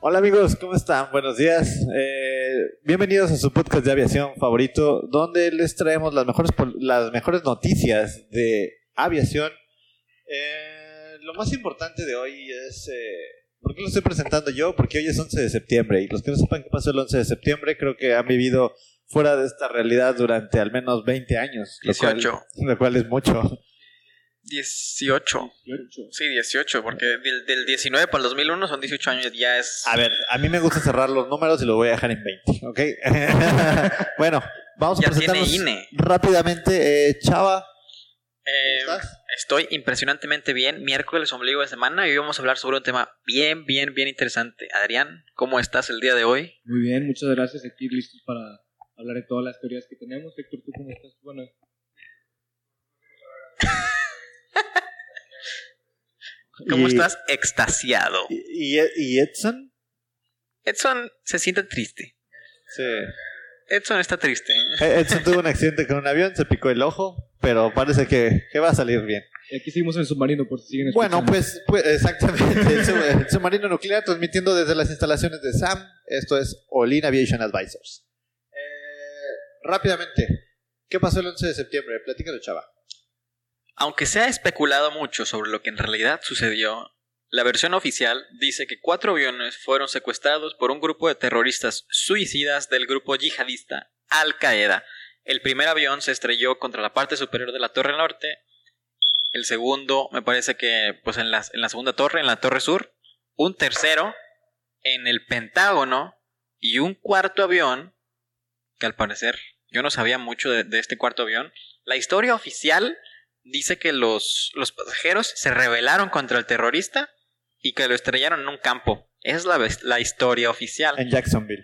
Hola amigos, ¿cómo están? Buenos días. Eh, bienvenidos a su podcast de aviación favorito, donde les traemos las mejores, las mejores noticias de aviación. Eh, lo más importante de hoy es... eh, ¿Por qué lo estoy presentando yo? Porque hoy es 11 de septiembre y los que no sepan qué pasó el 11 de septiembre creo que han vivido fuera de esta realidad durante al menos 20 años. Lo cual- 18. lo cual es mucho. 18. Sí, 18, porque del, del 19 para el 2001 son 18 años, ya es... A ver, a mí me gusta cerrar los números y lo voy a dejar en 20, ¿ok? bueno, vamos a Ya presentarnos INE. rápidamente. Eh, Chava, Eh, ¿cómo estás? estoy impresionantemente bien. Miércoles, ombligo de semana, y hoy vamos a hablar sobre un tema bien, bien, bien interesante. Adrián, ¿cómo estás el día de hoy? Muy bien, muchas gracias. Aquí listos para hablar de todas las teorías que tenemos. Héctor, ¿tú cómo estás? Bueno, ¿Cómo Y- estás? Extasiado. ¿Y, y- y Edson? Edson se siente triste. Sí. Edson está triste. Eh, Edson tuvo un accidente con un avión, se picó el ojo, pero parece que, que va a salir bien. aquí seguimos en el submarino por si siguen Bueno, escuchando. pues, pues exactamente. El, sub- el submarino nuclear transmitiendo desde las instalaciones de SAM. Esto es Olin Aviation Advisors. Eh, rápidamente, ¿qué pasó el 11 de septiembre? Platícalo, Chava. Aunque se ha especulado mucho sobre lo que en realidad sucedió, la versión oficial dice que cuatro aviones fueron secuestrados por un grupo de terroristas suicidas del grupo yihadista Al Qaeda. El primer avión se estrelló contra la parte superior de la torre norte. El segundo, me parece que, pues en la, segunda torre, en la torre sur. Un tercero en el Pentágono. Y un cuarto avión, que al parecer yo no sabía mucho de este cuarto avión. La historia oficial dice que los, los pasajeros se rebelaron contra el terrorista y que lo estrellaron en un campo. Esa es la, la historia oficial. En Jacksonville.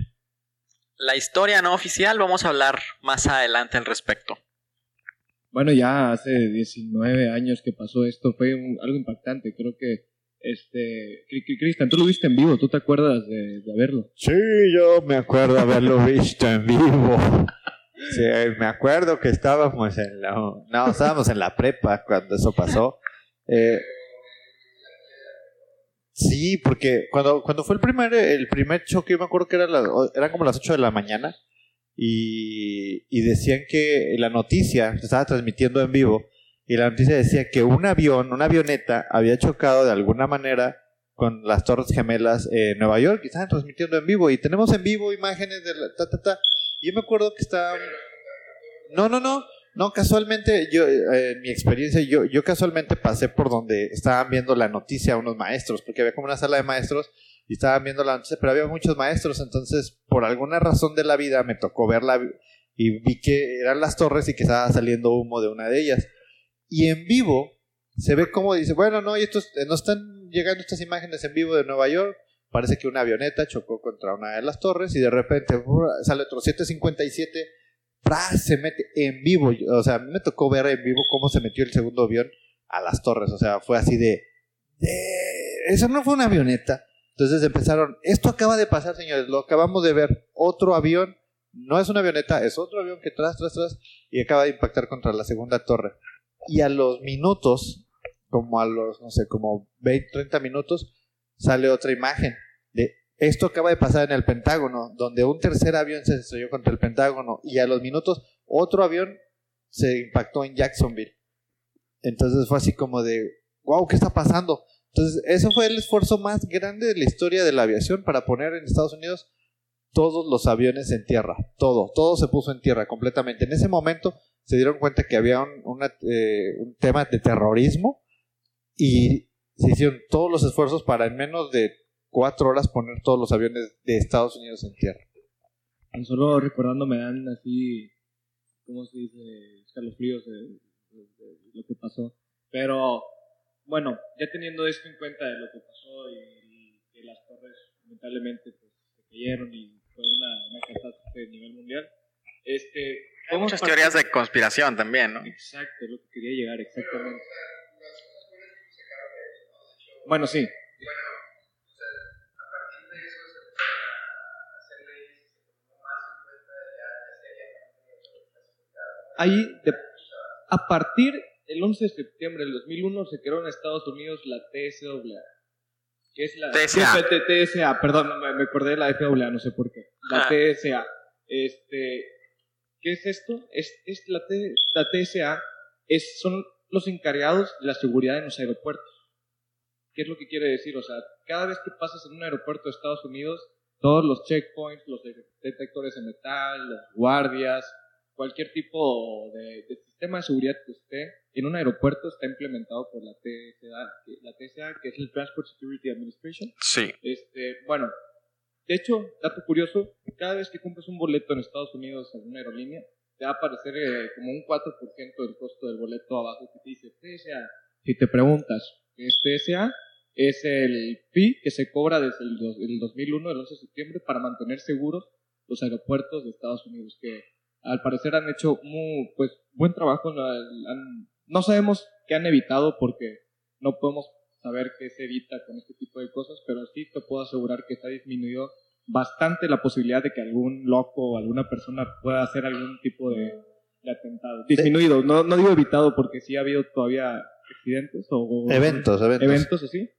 La historia no oficial vamos a hablar más adelante al respecto. Bueno, ya hace 19 años que pasó esto. Fue un- algo impactante. Creo que, este, Cri- Cri- Cristian, tú lo viste en vivo. ¿Tú te acuerdas de, de verlo? Sí, yo me acuerdo haberlo visto en vivo. Sí, me acuerdo que estábamos en la... No, estábamos en la prepa cuando eso pasó. Eh, sí, porque cuando, cuando fue el primer, el primer choque, yo me acuerdo que era la- eran como las 8 de la mañana y, y decían que la noticia se estaba transmitiendo en vivo y la noticia decía que un avión, una avioneta, había chocado de alguna manera con las Torres Gemelas en Nueva York y estaban transmitiendo en vivo y tenemos en vivo imágenes de la ta ta ta yo me acuerdo que estaban no no no no casualmente yo eh, en mi experiencia yo yo casualmente pasé por donde estaban viendo la noticia unos maestros porque había como una sala de maestros y estaban viendo la noticia pero había muchos maestros entonces por alguna razón de la vida me tocó verla y vi que eran las torres y que estaba saliendo humo de una de ellas y en vivo se ve como dice, bueno, no, y estos, eh, nos están llegando estas imágenes en vivo de Nueva York. Parece que una avioneta chocó contra una de las torres y de repente sale otro 757, ¡pras! se mete en vivo. O sea, a mí me tocó ver en vivo cómo se metió el segundo avión a las torres. O sea, fue así de, de- eso no fue una avioneta. Entonces empezaron, esto acaba de pasar, señores, lo acabamos de ver. Otro avión, no es una avioneta, es otro avión que tras, tras, tras, y acaba de impactar contra la segunda torre. Y a los minutos, como a los, no sé, como 20, 30 minutos, sale otra imagen de esto acaba de pasar en el Pentágono, donde un tercer avión se estrelló contra el Pentágono y a los minutos otro avión se impactó en Jacksonville. Entonces fue así como de, wow, ¿qué está pasando? Entonces, eso fue el esfuerzo más grande de la historia de la aviación para poner en Estados Unidos todos los aviones en tierra. Todo, todo se puso en tierra completamente. En ese momento se dieron cuenta que había un, eh, un tema de terrorismo y se hicieron todos los esfuerzos para en menos de cuatro horas poner todos los aviones de Estados Unidos en tierra. tan solo recordando me dan así, ¿cómo se dice? Escalofríos de, de- de lo que pasó. Pero bueno, ya teniendo esto en cuenta de lo que pasó y, y que las torres lamentablemente pues, se cayeron y fue una, una catástrofe a nivel mundial, este, Hay muchas teorías de conspiración también, ¿no? Exacto, es lo que quería llegar, exactamente. Bueno, sí. Ahí, de- a partir del 11 de septiembre del 2001 se creó en Estados Unidos la TSAA, que es la TSA. TSA, perdón, me, me acordé de la FAA, no sé por qué. La Ah. TSA. Este, ¿qué es esto? Es, es la, T- la TSA es, son los encargados de la seguridad en los aeropuertos. ¿Qué es lo que quiere decir? O sea, cada vez que pasas en un aeropuerto de Estados Unidos, todos los checkpoints, los de- detectores de metal, los guardias, cualquier tipo de, de sistema de seguridad que esté en un aeropuerto está implementado por la TSA, que- la TSA, que es el Transport Security Administration. Sí. Este, bueno, de hecho, dato curioso, cada vez que compras un boleto en Estados Unidos en una aerolínea, te va a aparecer eh, como un 4% del costo del boleto abajo que te dice TSA. Si te preguntas, ¿qué es TSA? Es el fee que se cobra desde el, dos- el 2001, el 11 de septiembre, para mantener seguros los aeropuertos de Estados Unidos, que al parecer han hecho muy, pues, buen trabajo. ¿no? Han- no sabemos qué han evitado porque no podemos saber qué se evita con este tipo de cosas, pero sí te puedo asegurar que se ha disminuido bastante la posibilidad de que algún loco o alguna persona pueda hacer algún tipo de, de atentado. Disminuido, no, no digo evitado porque sí ha habido todavía accidentes o, Eventos, eventos. eventos así.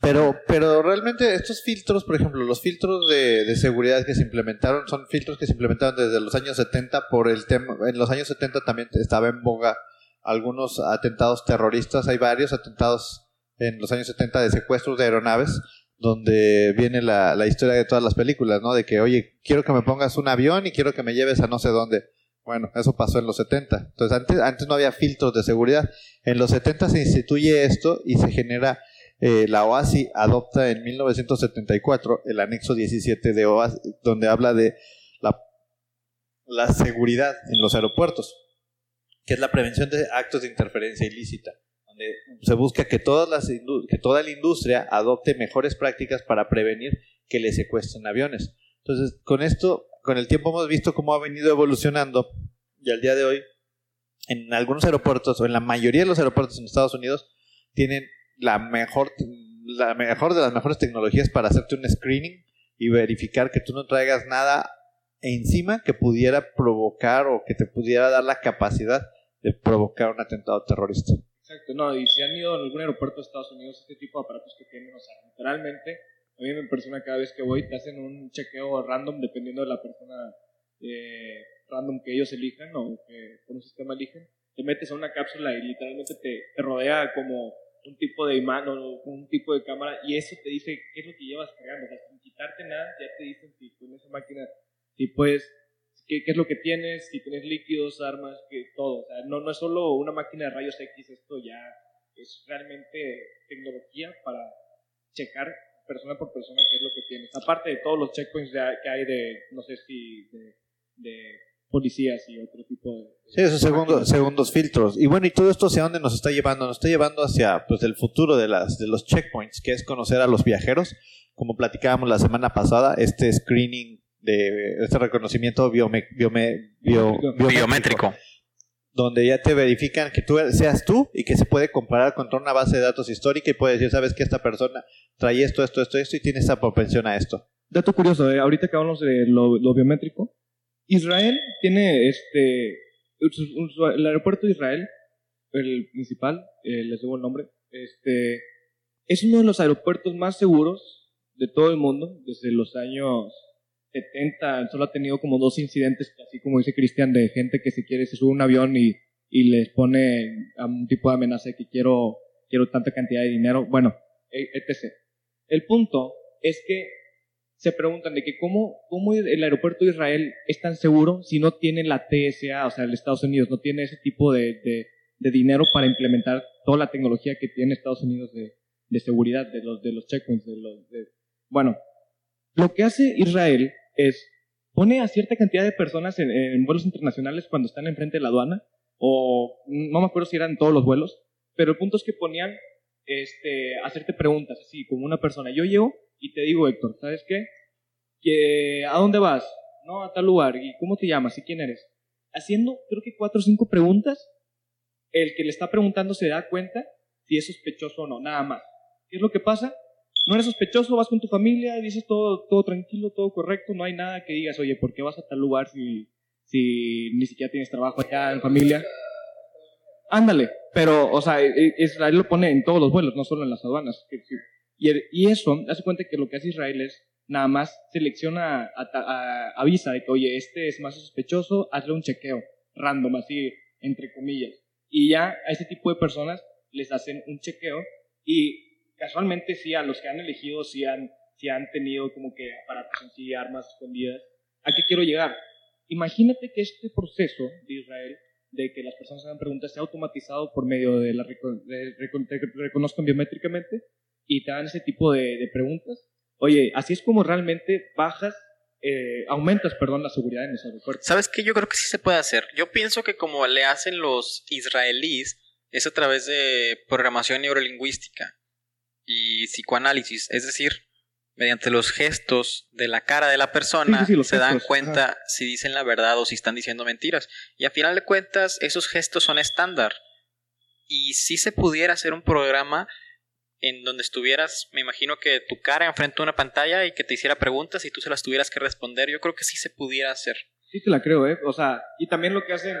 Pero, pero realmente estos filtros, por ejemplo, los filtros de, de seguridad que se implementaron son filtros que se implementaron desde los años 70 por el tema. En los años 70 también estaba en boga algunos atentados terroristas. Hay varios atentados en los años 70 de secuestros de aeronaves, donde viene la, la historia de todas las películas, ¿no? De que, oye, quiero que me pongas un avión y quiero que me lleves a no sé dónde. Bueno, eso pasó en los 70. Entonces, antes, antes no había filtros de seguridad. En los 70 se instituye esto y se genera eh, la OASI adopta en 1974 el anexo 17 de OASI, donde habla de la, la seguridad en los aeropuertos, que es la prevención de actos de interferencia ilícita, donde se busca que, todas las que toda la industria adopte mejores prácticas para prevenir que le secuestren aviones. Entonces, con esto, con el tiempo hemos visto cómo ha venido evolucionando y al día de hoy, en algunos aeropuertos o en la mayoría de los aeropuertos en Estados Unidos, tienen la mejor, la mejor de las mejores tecnologías para hacerte un screening y verificar que tú no traigas nada encima que pudiera provocar o que te pudiera dar la capacidad de provocar un atentado terrorista. Exacto, no, y si han ido a algún aeropuerto de Estados Unidos, este tipo de aparatos que tienen, o sea, literalmente, a mí me impresiona cada vez que voy, te hacen un chequeo random dependiendo de la persona eh, random que ellos elijan o que por un sistema eligen, te metes a una cápsula y literalmente te, te rodea como un tipo de imán o un tipo de cámara y eso te dice qué es lo que llevas cargando, o sea, sin quitarte nada, ya te dicen si con esa máquina, si puedes qué, qué es lo que tienes, si tienes líquidos, armas, que todo. O sea, no, no es solo una máquina de rayos X, esto ya es realmente tecnología para checar persona por persona qué es lo que tienes. Aparte de todos los checkpoints de- que hay de, no sé si, de, de policías y otro tipo de... Sí, esos segundos, segundos filtros. Y bueno, ¿y todo esto hacia dónde nos está llevando? Nos está llevando hacia pues, el futuro de, las, de los checkpoints, que es conocer a los viajeros. Como platicábamos la semana pasada, este screening, de este reconocimiento biome- biome- bio- Biométrico. Donde ya te verifican que tú seas tú y que se puede comparar contra una base de datos histórica y puede decir, sabes que esta persona trae esto, esto, esto, esto y tiene esta propensión a esto. Dato curioso, eh, ahorita que hablamos de lo, biométrico, Israel tiene este, el aeropuerto de Israel, el principal, eh, les debo el nombre, este, es uno de los aeropuertos más seguros de todo el mundo desde los años 70. Solo ha tenido como dos incidentes, así como dice Cristian, de gente que se quiere, se sube un avión y, y les pone a un tipo de amenaza de que quiero, quiero tanta cantidad de dinero. Bueno, e- etc. El punto es que se preguntan de que cómo, cómo el aeropuerto de Israel es tan seguro si no tiene la TSA, o sea, el Estados Unidos no tiene ese tipo de, de- de dinero para implementar toda la tecnología que tiene Estados Unidos de, de seguridad, de los, de los checkpoints, de los, bueno, lo que hace Israel es pone a cierta cantidad de personas en, vuelos internacionales cuando están enfrente de la aduana, o no me acuerdo si eran todos los vuelos, pero el punto es que ponían este, hacerte preguntas, así como una persona. Yo llego y te digo, Héctor, ¿sabes qué? Que, ¿A dónde vas? No, a tal lugar. ¿Y cómo te llamas? ¿Y quién eres? Haciendo, creo que cuatro o cinco preguntas, el que le está preguntando se da cuenta si es sospechoso o no, nada más. ¿Qué es lo que pasa? No eres sospechoso, vas con tu familia, dices todo, todo tranquilo, todo correcto, no hay nada que digas, oye, ¿por qué vas a tal lugar si, si ni siquiera tienes trabajo allá en familia? Ándale, pero, o sea, e- Israel lo pone en todos los vuelos, no solo en las aduanas. Y eso, hace cuenta que lo que hace Israel es nada más selecciona, a- a- avisa de que, oye, este es más sospechoso, hazle un chequeo random, así, entre comillas. Y ya a ese tipo de personas les hacen un chequeo y casualmente sí, a los que han elegido sí han, sí han tenido como que aparatos en sí, armas escondidas. ¿A qué quiero llegar? Imagínate que este proceso de Israel de que las personas hagan preguntas sea automatizado por medio de la de te reconozcan biométricamente y te dan ese tipo de, de preguntas. Oye, así es como realmente bajas, eh, aumentas, perdón, la seguridad en los aeropuertos. ¿Sabes qué? Yo creo que sí se puede hacer. Yo pienso que como le hacen los israelíes es a través de programación neurolingüística y psicoanálisis, es decir, mediante los gestos de la cara de la persona Sí, se dan cuenta si dicen la verdad o si están diciendo mentiras. Y a final de cuentas, esos gestos son estándar. Y si se pudiera hacer un programa en donde estuvieras, me imagino que tu cara enfrente a una pantalla y que te hiciera preguntas y tú se las tuvieras que responder, yo creo que sí se pudiera hacer. Sí te la creo, ¿eh? O sea, y también lo que hacen,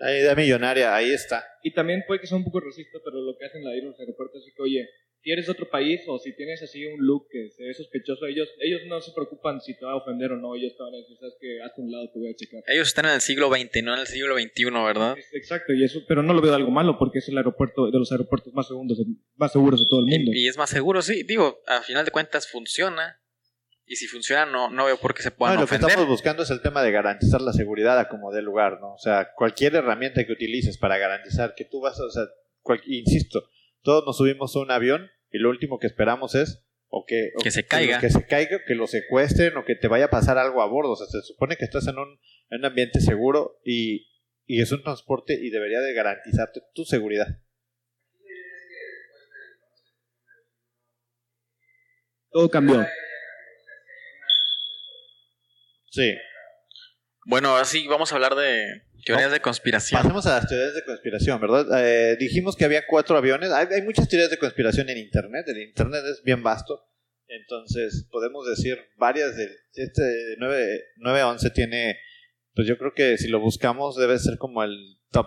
La idea millonaria, ahí está. y también puede que sea un poco racista, pero lo que hacen la de los aeropuertos es que, oye, si eres de otro país o si tienes así un look que se ve sospechoso, ellos, ellos no se preocupan si te va a ofender o no, ellos te van a decir, sabes que hazte un lado, te voy a checar. Ellos están en el siglo XX, no en el siglo XXI, ¿verdad? Es- Exacto, y eso, pero no lo veo algo malo porque es el aeropuerto de los aeropuertos más seguros, más seguros de todo el mundo. Y, y es más seguro, sí. Digo, a final de cuentas funciona. Y si funciona, no, no veo por qué se No, puedan y lo que estamos buscando es el tema de garantizar la seguridad a como dé lugar, ¿no? O sea, cualquier herramienta que utilices para garantizar que tú vas a, o sea, cual- insisto, todos nos subimos a un avión y lo último que esperamos es o que, o Que se caiga. que se caiga, que lo secuestren o que te vaya a pasar algo a bordo. O sea, se supone que estás en un, en un ambiente seguro y, y es un transporte y debería de garantizarte tu seguridad. Todo cambió. Sí. Bueno, ahora sí vamos a hablar de teorías de conspiración. Pasemos a las teorías de conspiración, ¿verdad? Eh, dijimos que había cuatro aviones. Hay, hay muchas teorías de conspiración en Internet. El Internet es bien vasto. Entonces, podemos decir varias del... Este 9, 911 tiene... Pues yo creo que si lo buscamos debe ser como el top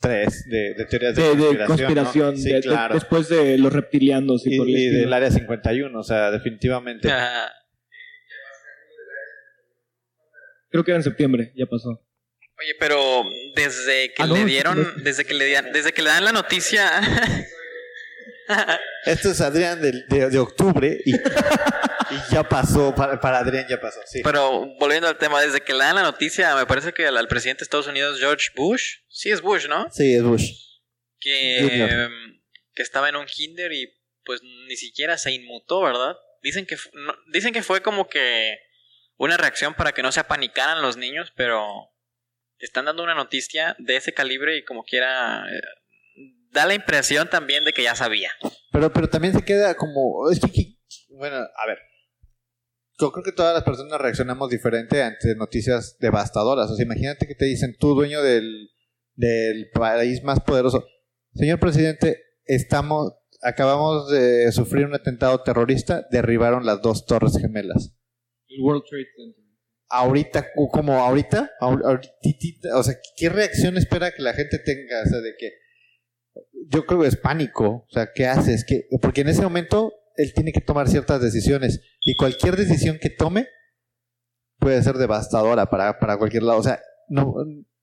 3 de, de teorías de, De, de conspiración. conspiración, ¿no? Sí, de- claro. después de los reptilianos y, y, por el y del área 51, o sea, definitivamente. Ah, Creo que era en septiembre, ya pasó. Oye, pero desde que Ah, le dieron, no. desde que le dan, desde que le dan la noticia, Esto es Adrián de, de octubre y, y ya pasó, para, para Adrián ya pasó, sí. pero volviendo al tema, desde que le dan la noticia, me parece que al, al presidente de Estados Unidos, George Bush, sí es Bush, ¿no? Sí, es Bush. Que, que estaba en un kinder y pues ni siquiera se inmutó, ¿verdad? Dicen que, no- dicen que fue como que una reacción para que no se apanicaran los niños, pero están dando una noticia de ese calibre y como quiera eh, da la impresión también de que ya sabía. Pero, pero también se queda como. Es que- bueno, a ver. Yo creo que todas las personas reaccionamos diferente ante noticias devastadoras. O sea, imagínate que te dicen, tú, dueño del, del país más poderoso. Señor presidente, estamos. Acabamos de sufrir un atentado terrorista. Derribaron las dos torres gemelas. El World Trade Center. ahorita, como ahorita, o sea, ¿qué reacción espera que la gente tenga? O sea, de que yo creo que es pánico, o sea, ¿qué haces? ¿Qué? Porque en ese momento él tiene que tomar ciertas decisiones y cualquier decisión que tome puede ser devastadora para, para cualquier lado. O sea, no,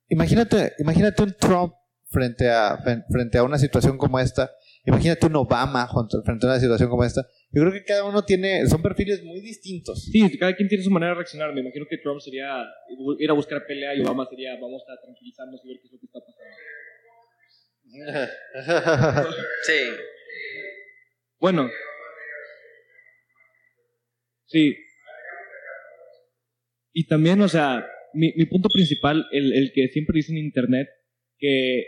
imagínate, imagínate un Trump frente a, frente a una situación como esta. Imagínate un Obama frente a una situación como esta. Yo creo que cada uno tiene, son perfiles muy distintos. Sí, cada quien tiene su manera de reaccionar. Me imagino que Trump sería ir a buscar pelea y Obama sería vamos a tranquilizarnos y ver qué es lo que está pasando. Sí. Bueno. Sí. Y también, o sea, mi, mi punto principal, el, el que siempre dice en internet, que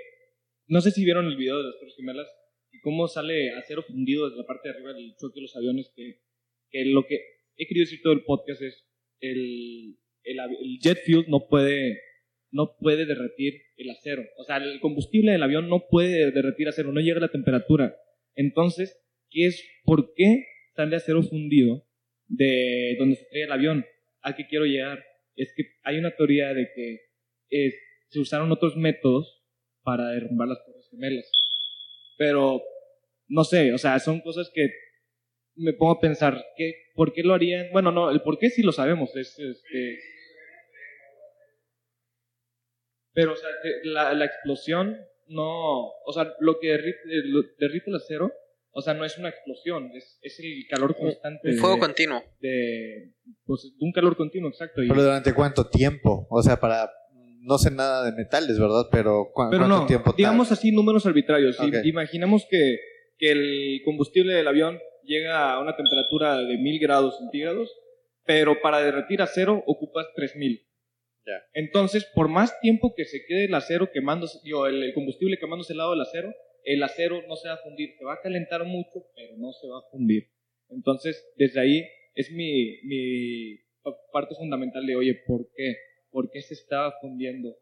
no sé si vieron el video de las Torres Gemelas y cómo sale acero fundido desde la parte de arriba del choque de los aviones, que, que lo que he querido decir todo el podcast es el, el, el jet fuel no puede, no puede derretir el acero. O sea, el combustible del avión no puede derretir acero, no llega a la temperatura. Entonces, ¿qué es, ¿por qué sale acero fundido de donde se estrella el avión? ¿A qué quiero llegar? Es que hay una teoría de que eh, se usaron otros métodos para derrumbar las torres gemelas. Pero, no sé, o sea, son cosas que me pongo a pensar, ¿qué, ¿por qué lo harían? Bueno, no, el por qué sí lo sabemos, es este... Pero, o sea, que la, la explosión no... O sea, lo que derrite, lo- derrite el acero, o sea, no es una explosión, es, es el calor constante. Un fuego de, continuo. de, pues, de un calor continuo, exacto. Y, Pero durante cuánto tiempo? O sea, para... No sé nada de metales, ¿verdad? Pero, ¿cu- Pero ¿cuánto no, tiempo? tal? digamos así números arbitrarios. I- Ok. Imaginemos que, que el combustible del avión llega a una temperatura de 1000 grados centígrados, pero para derretir acero ocupas 3000. Ya. Entonces, por más tiempo que se quede el acero quemándose, digo, el, el combustible quemándose al lado del acero, el acero no se va a fundir. Se va a calentar mucho, pero no se va a fundir. Entonces, desde ahí es mi, mi pa- parte fundamental de, oye, ¿por qué? ¿Por qué se estaba fundiendo?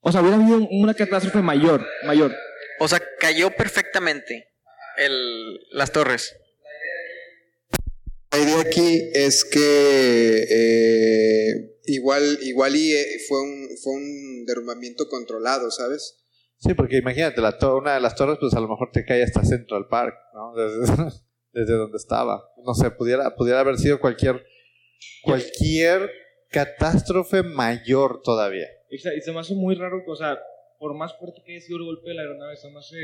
O sea, hubiera habido una catástrofe mayor, mayor. O sea, cayó perfectamente el, las torres. La idea aquí es que eh, igual, igual y eh, fue un, fue un derrumbamiento controlado, ¿sabes? Sí, porque imagínate, la to- una de las torres, pues a lo mejor te cae hasta Central Park, ¿no? Desde, desde donde estaba. No sé, pudiera, pudiera haber sido cualquier, cualquier catástrofe mayor todavía. Y se y se me hace muy raro, o sea, por más fuerte que haya sido el golpe de la aeronave, se me hace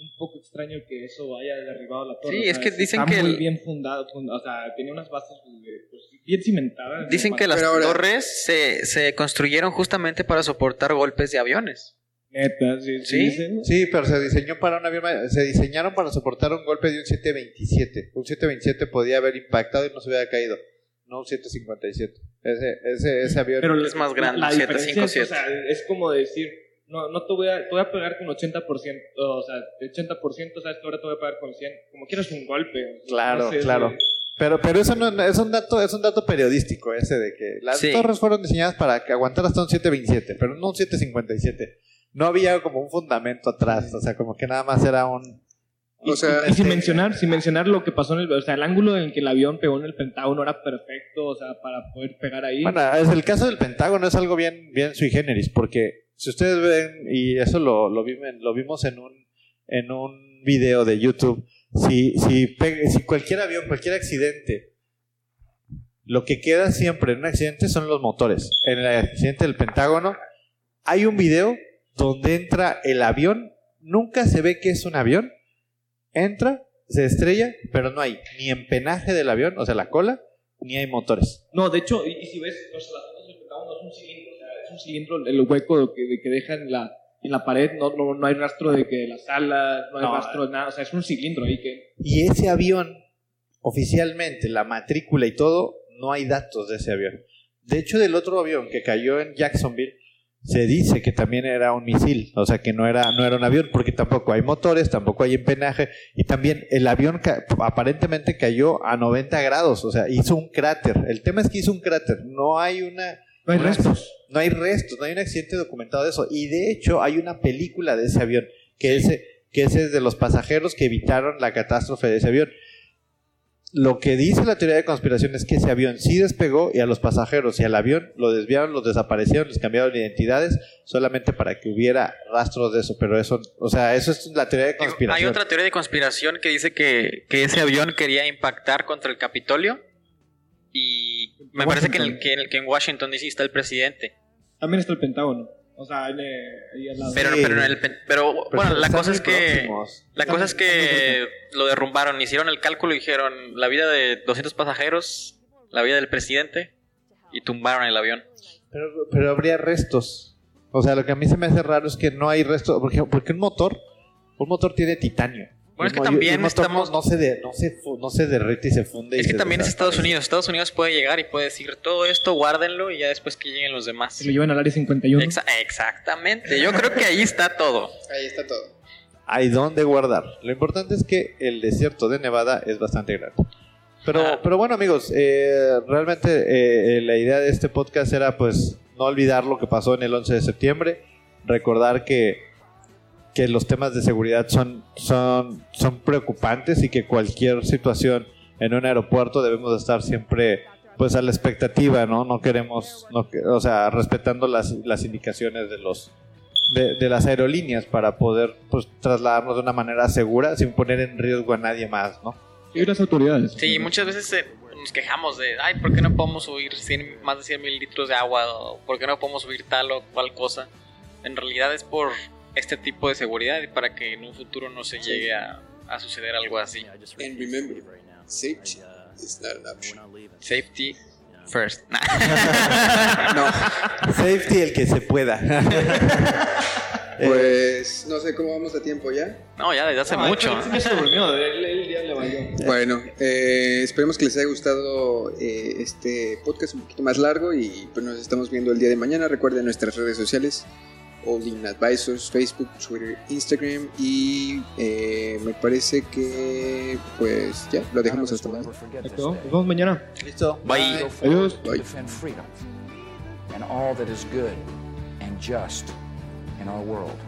un poco extraño que eso haya derribado la torre. Sí, o sea, es que dicen está que muy el- bien fundado, fund- o sea, tenía unas bases eh, pues, bien cimentadas. Dicen que las ahora- torres se, se construyeron justamente para soportar golpes de aviones. Neta, sí, sí, ¿Sí? Sí, pero se diseñó para un avión, se diseñaron para soportar un golpe de un 727. Un 727 podía haber impactado y no se hubiera caído. No un 757. Ese, ese, ese avión. Pero Es más grande, un diferencia es, 757. o sea, es como decir, no, no te voy a, te voy a pegar con 80%, o sea, de 80%, sabes que ahora te voy a pegar con 100, como quieras un golpe. Claro, No sé, claro. Pero, pero eso no es un dato, es un dato periodístico ese de que las Sí. torres fueron diseñadas para que aguantar hasta un 727, pero no un 757. No había como un fundamento atrás, o sea, como que nada más era un O sea, Y sin Este- mencionar, sin mencionar lo que pasó en el, o sea, el ángulo en que el avión pegó en el Pentágono era perfecto, o sea, para poder pegar ahí. Bueno, es el caso del Pentágono es algo bien, bien sui generis, porque si ustedes ven, y eso lo, lo, lo vimos en un, en un video de YouTube, si, si, si cualquier avión, cualquier accidente, lo que queda siempre en un accidente son los motores. En el accidente del Pentágono hay un video donde entra el avión, nunca se ve que es un avión, entra, se estrella, pero no hay ni empenaje del avión, o sea, la cola, ni hay motores. No, de hecho, y, si ves, o sea, las fotos del Pentágono es un cilindro, un cilindro, el hueco que, que deja en la, en la pared, no, no, no hay rastro de que las alas, no hay No, rastro de nada, o sea, es un cilindro ahí que... Y ese avión, oficialmente, la matrícula y todo, no hay datos de ese avión. De hecho, del otro avión que cayó en Jacksonville, se dice que también era un misil, o sea que no era, no era un avión, porque tampoco hay motores, tampoco hay empenaje, y también el avión ca- aparentemente cayó a 90 grados, o sea, hizo un cráter. El tema es que hizo un cráter, no hay una... No hay restos. No hay restos, no hay un accidente documentado de eso. Y de hecho hay una película de ese avión, que ese, que ese es de los pasajeros que evitaron la catástrofe de ese avión. Lo que dice la teoría de conspiración es que ese avión sí despegó y a los pasajeros y al avión lo desviaron, los desaparecieron, les cambiaron identidades solamente para que hubiera rastros de eso. Pero eso, o sea, eso es la teoría de Digo, conspiración. Hay otra teoría de conspiración que dice que, que ese avión quería impactar contra el Capitolio. Y me parece que en, el- que, en el- que en Washington DC está el presidente. También está el Pentágono, o sea, ahí al lado. Pero, Sí. pero, en el, pero Pero bueno, la cosa es que próximos. la cosa es que lo derrumbaron, hicieron el cálculo y dijeron la vida de 200 pasajeros, la vida del presidente y tumbaron el avión. Pero, pero habría restos. O sea, lo que a mí se me hace raro es que no hay restos. Por ejemplo, porque un motor, un motor tiene titanio. Bueno, es que también estamos- no, se de- no, se fu- no se derrite y se funde. Es que también es Estados. Unidos. Estados Unidos puede llegar y puede decir todo esto, guárdenlo y ya después que lleguen los demás. Se lo llevan al área 51. Exa- exactamente. Yo creo que ahí está todo. Ahí está todo. Hay dónde guardar. Lo importante es que el desierto de Nevada es bastante grande. Pero, Ah. pero bueno, amigos, eh, realmente eh, la idea de este podcast era pues no olvidar lo que pasó en el 11 de septiembre, recordar que, que los temas de seguridad son, son, son preocupantes y que cualquier situación en un aeropuerto debemos estar siempre pues a la expectativa, ¿no? No queremos, no, o sea, respetando las, las indicaciones de los de, de las aerolíneas para poder pues trasladarnos de una manera segura sin poner en riesgo a nadie más, ¿no? Y las autoridades. Sí, muchas veces eh, nos quejamos de, ay, ¿por qué no podemos subir 100 más de 100 mililitros de agua? ¿O ¿Por qué no podemos subir tal o cual cosa? En realidad es por este tipo de seguridad para que en un futuro no se llegue a, a suceder algo así. And remember, safety is not an option. Safety first. No, Safety el que se pueda. Pues no sé cómo vamos a tiempo ya. no, ya desde hace mucho. es que se durmió, él, él ya le valió. Bueno, eh, esperemos que les haya gustado eh, este podcast un poquito más largo y pues nos estamos viendo el día de mañana. Recuerden nuestras redes sociales, All In Advisors, Facebook, Twitter, Instagram y eh, me parece que pues ya lo dejamos hasta mañana. Perfecto. Nos vemos mañana. Listo. Bye. Adiós. Bye. and all that is good and just in our world.